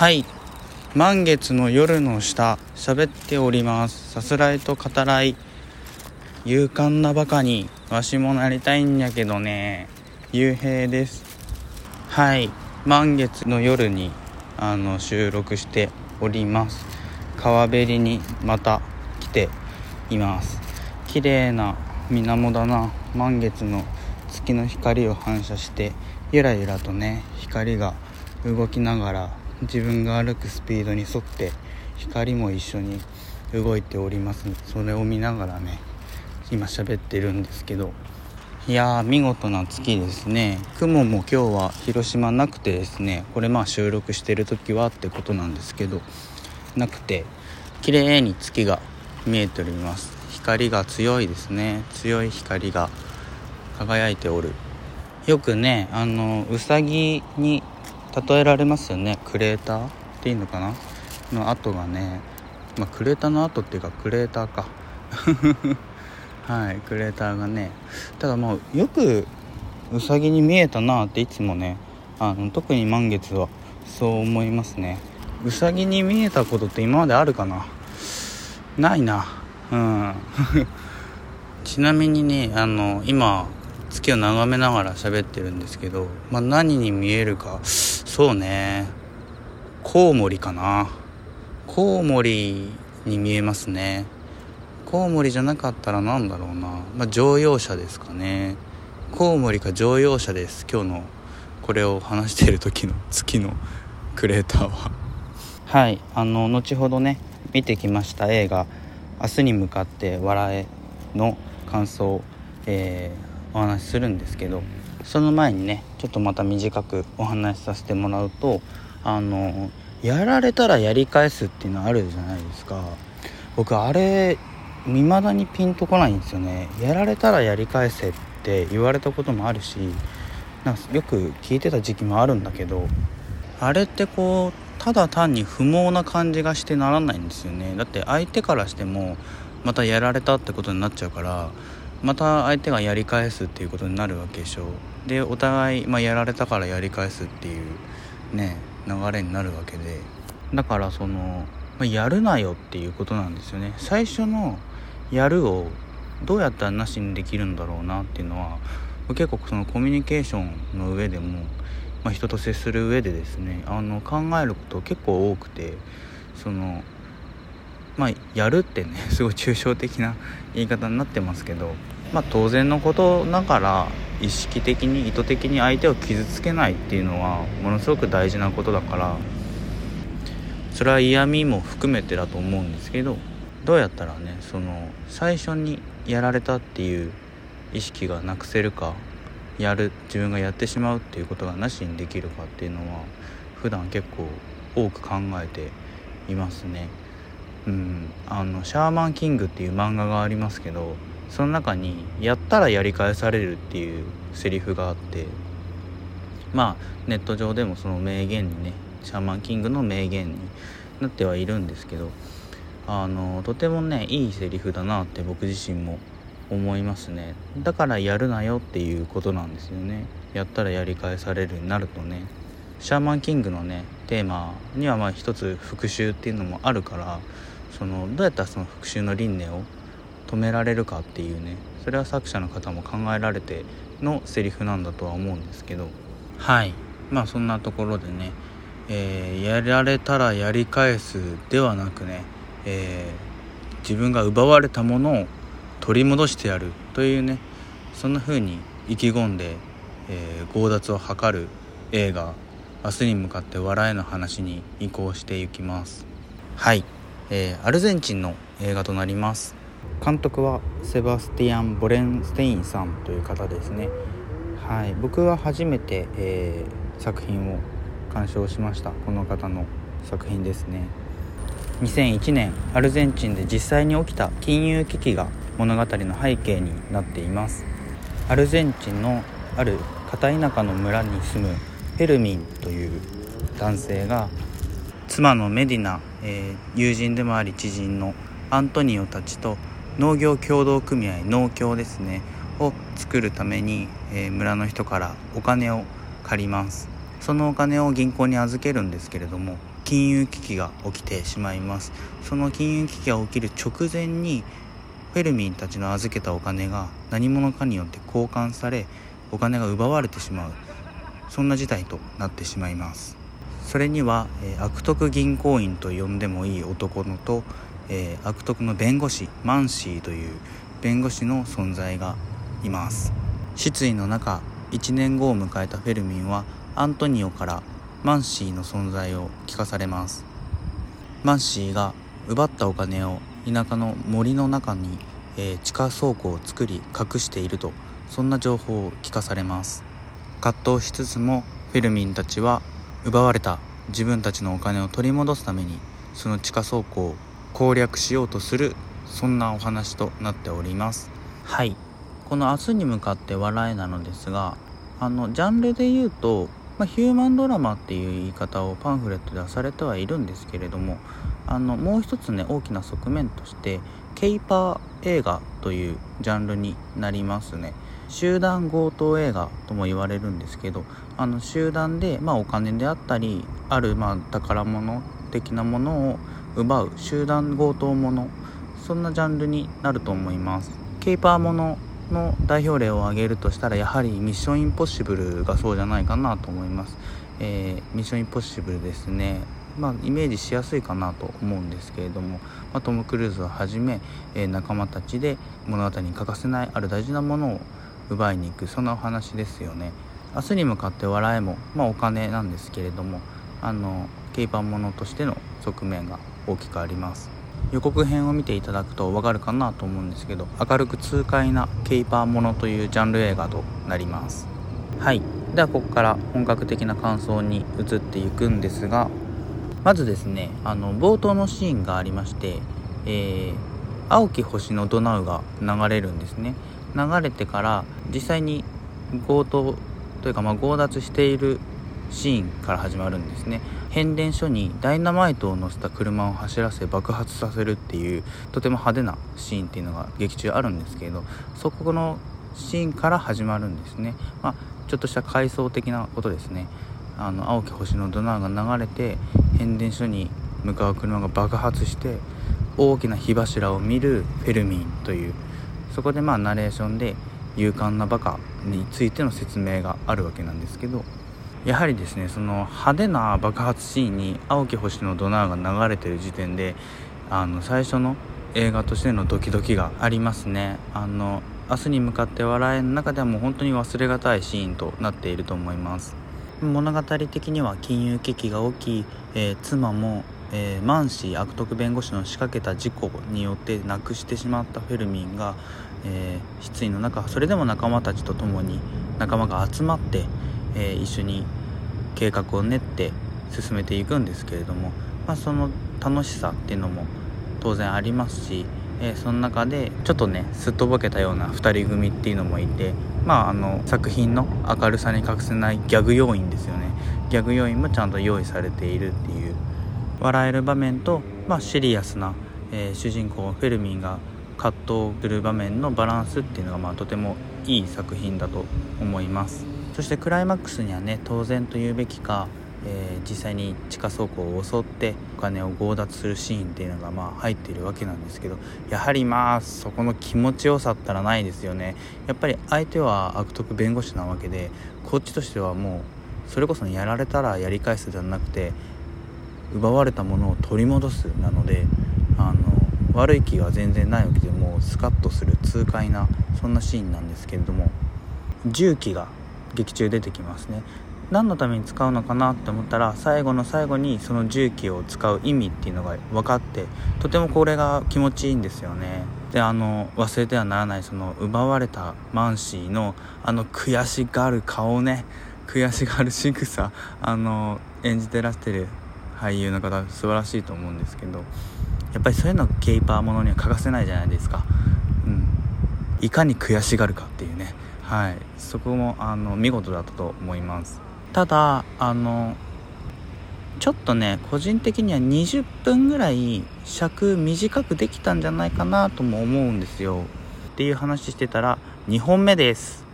はい。満月の夜の下喋っております。さすらいと語らい。勇敢なバカにわしもなりたいんやけどね。幽閉です。はい。満月の夜にあの収録しております。川べりにまた来ています。綺麗な水面だな。満月の月の光を反射してゆらゆらとね光が動きながら自分が歩くスピードに沿って光も一緒に動いております。それを見ながらね今喋ってるんですけど。いやー見事な月ですね。雲も今日は広島なくてですねこれまあ収録してる時はってことなんですけど。なくて綺麗に月が見えております。光が強いですね。強い光が輝いておる。よくねあのうさぎに例えられますよね。クレーターっていうのかな？の跡がね、まあ、クレーターの跡っていうかクレーターか。はいクレーターがね。ただもうよくウサギに見えたなっていつもねあの特に満月はそう思いますね。ウサギに見えたことって今まであるかな？ないな。うん。ちなみにねあの今月を眺めながら喋ってるんですけど、まあ、何に見えるかそうね。コウモリかな。コウモリに見えますね。コウモリじゃなかったら何だろうな、まあ、乗用車ですかね。コウモリか乗用車です。今日のこれを話している時の月のクレーターは。はい。あの後ほどね見てきました。映画「明日に向かって笑え」の感想、えー、お話しするんですけどその前にねちょっとまた短くお話しさせてもらうとあのやられたらやり返すっていうのあるじゃないですか。僕あれ未だにピンとこないんですよね。やられたらやり返せって言われたこともあるしなんかよく聞いてた時期もあるんだけどあれってこうただ単に不毛な感じがしてならないんですよね。だって相手からしてもまたやられたってことになっちゃうからまた相手がやり返すっていうことになるわけでしょでお互い、まあ、やられたからやり返すっていうね流れになるわけで。だからその、まあ、やるなよっていうことなんですよね。最初のやるをどうやったらなしにできるんだろうなっていうのは結構そのコミュニケーションの上でも、まあ、人と接する上でですねあの考えること結構多くてそのまあやるってね すごい抽象的な言い方になってますけどまあ当然のことながら意識的に意図的に相手を傷つけないっていうのはものすごく大事なことだからそれは嫌味も含めてだと思うんですけどどうやったらねその最初にやられたっていう意識がなくせるかやる自分がやってしまうっていうことがなしにできるかっていうのは普段結構多く考えていますね。うん、あのシャーマンキングっていう漫画がありますけどその中に「やったらやり返される」っていうセリフがあってまあネット上でもその名言にねシャーマンキングの名言になってはいるんですけどあのとてもねいいセリフだなって僕自身も思いますね。だからやるなよっていうことなんですよね。やったらやり返されるになるとね。シャーマンキングのねテーマにはまあ一つ復讐っていうのもあるからそのどうやったらその復讐の輪廻を止められるかっていうねそれは作者の方も考えられてのセリフなんだとは思うんですけど。はい。まあそんなところでね、えー、やられたらやり返すではなくねえー、自分が奪われたものを取り戻してやるというねそんな風に意気込んで、えー、強奪を図る映画「明日に向かって笑え」の話に移行していきます。はい、えー、アルゼンチンの映画となります。監督はセバスティアン・ボレンステインさんという方ですね。はい。僕は初めて、えー、作品を鑑賞しました。この方の作品ですね。2001年アルゼンチンで実際に起きた金融危機が物語の背景になっています。アルゼンチンのある片田舎の村に住むフェルミンという男性が妻のメディナ、えー、友人でもあり知人のアントニオたちと農業協同組合農協ですねを作るために、えー、村の人からお金を借ります。そのお金を銀行に預けるんですけれども金融危機が起きてしまいます。その金融危機が起きる直前にフェルミンたちの預けたお金が何者かによって交換されお金が奪われてしまう。そんな事態となってしまいます。それには、えー、悪徳銀行員と呼んでもいい男のと、えー、悪徳の弁護士マンシーという弁護士の存在がいます。失意の中1年後を迎えたフェルミンはアントニオからマンシーの存在を聞かされます。マンシーが奪ったお金を田舎の森の中に、えー、地下倉庫を作り隠しているとそんな情報を聞かされます。葛藤しつつもフェルミンたちは奪われた自分たちのお金を取り戻すためにその地下倉庫を攻略しようとするそんなお話となっております。はい。この「明日に向かって笑え」なのですがあのジャンルで言うと、まあ、ヒューマンドラマっていう言い方をパンフレットではされてはいるんですけれどもあのもう一つね大きな側面としてケイパー映画というジャンルになりますね集団強盗映画とも言われるんですけどあの集団で、まあ、お金であったりある、まあ、宝物的なものを奪う集団強盗ものそんなジャンルになると思います。ケイパーものの代表例を挙げるとしたらやはりミッションインポッシブルがそうじゃないかなと思います、えー、ミッションインポッシブルですね。まあ、イメージしやすいかなと思うんですけれども、まあ、トム・クルーズをはじめ、えー、仲間たちで物語に欠かせないある大事なものを奪いに行くそんなお話ですよね。明日に向かって笑えも、まあ、お金なんですけれどもあのケイパーものとしての側面が大きくあります。予告編を見ていただくとわかるかなと思うんですけど明るく痛快なケイパーものというジャンル映画となります。はい。ではここから本格的な感想に移っていくんですがまずですねあの冒頭のシーンがありまして、えー、青き星のドナウが流れるんですね。流れてから実際に強盗というかま強奪しているシーンから始まるんですね。変電所にダイナマイトを乗せた車を走らせ爆発させるっていうとても派手なシーンっていうのが劇中あるんですけれどそこのシーンから始まるんですね、まあ、ちょっとした回想的なことですね。あの青き星のドナーが流れて変電所に向かう車が爆発して大きな火柱を見るフェルミンというそこでまあナレーションで勇敢なバカについての説明があるわけなんですけどやはりですねその派手な爆発シーンに青き星のドナーが流れてる時点であの最初の映画としてのドキドキがありますね。あの明日に向かって笑えの中ではもう本当に忘れがたいシーンとなっていると思います。物語的には金融危機が起き、えー、妻も、えー、マンシー悪徳弁護士の仕掛けた事故によって亡くしてしまったフェルミンが、えー、失意の中それでも仲間たちと共に仲間が集まって、え一緒に計画を練って進めていくんですけれども、まあ、その楽しさっていうのも当然ありますし、えその中でちょっとねすっとぼけたような2人組っていうのもいてまあ、あの作品の明るさに欠かせないギャグ要因ですよね。ギャグ要因もちゃんと用意されているっていう笑える場面と、まあ、シリアスな、えー、主人公フェルミンが葛藤する場面のバランスっていうのが、まあ、とてもいい作品だと思います。そしてクライマックスにはね当然と言うべきかえー、実際に地下倉庫を襲ってお金を強奪するシーンっていうのがまあ入っているわけなんですけどやはりまあそこの気持ちよさったらないですよね。やっぱり相手は悪徳弁護士なわけでこっちとしてはもうそれこそやられたらやり返すではなくて奪われたものを取り戻すなのであの悪い気は全然ないわけでもうスカッとする痛快なそんなシーンなんですけれども重機が劇中出てきますね。何のために使うのかなって思ったら最後の最後にその重機を使う意味っていうのが分かってとてもこれが気持ちいいんですよね。であの忘れてはならないその奪われたマンシーのあの悔しがる顔ね。悔しがる仕草あの演じてらしてる俳優の方素晴らしいと思うんですけどやっぱりそういうのケイパーものには欠かせないじゃないですか。うん。いかに悔しがるかっていうね。はい。そこもあの見事だったと思います。ただあのちょっとね個人的には20分ぐらい尺短くできたんじゃないかなとも思うんですよ。っていう話してたら2本目です。